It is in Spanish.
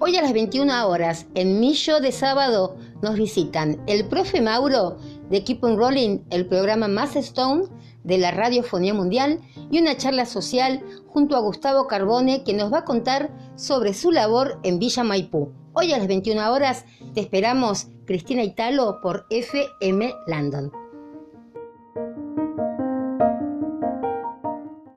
Hoy a las 21 horas, en Millo de Sábado, nos visitan el profe Mauro de Keep on Rolling, el programa Más Stone de la Radiofonía Mundial, y una charla social junto a Gustavo Carbone que nos va a contar sobre su labor en Villa Maipú. Hoy a las 21 horas te esperamos, Cristina Italo, por FM London.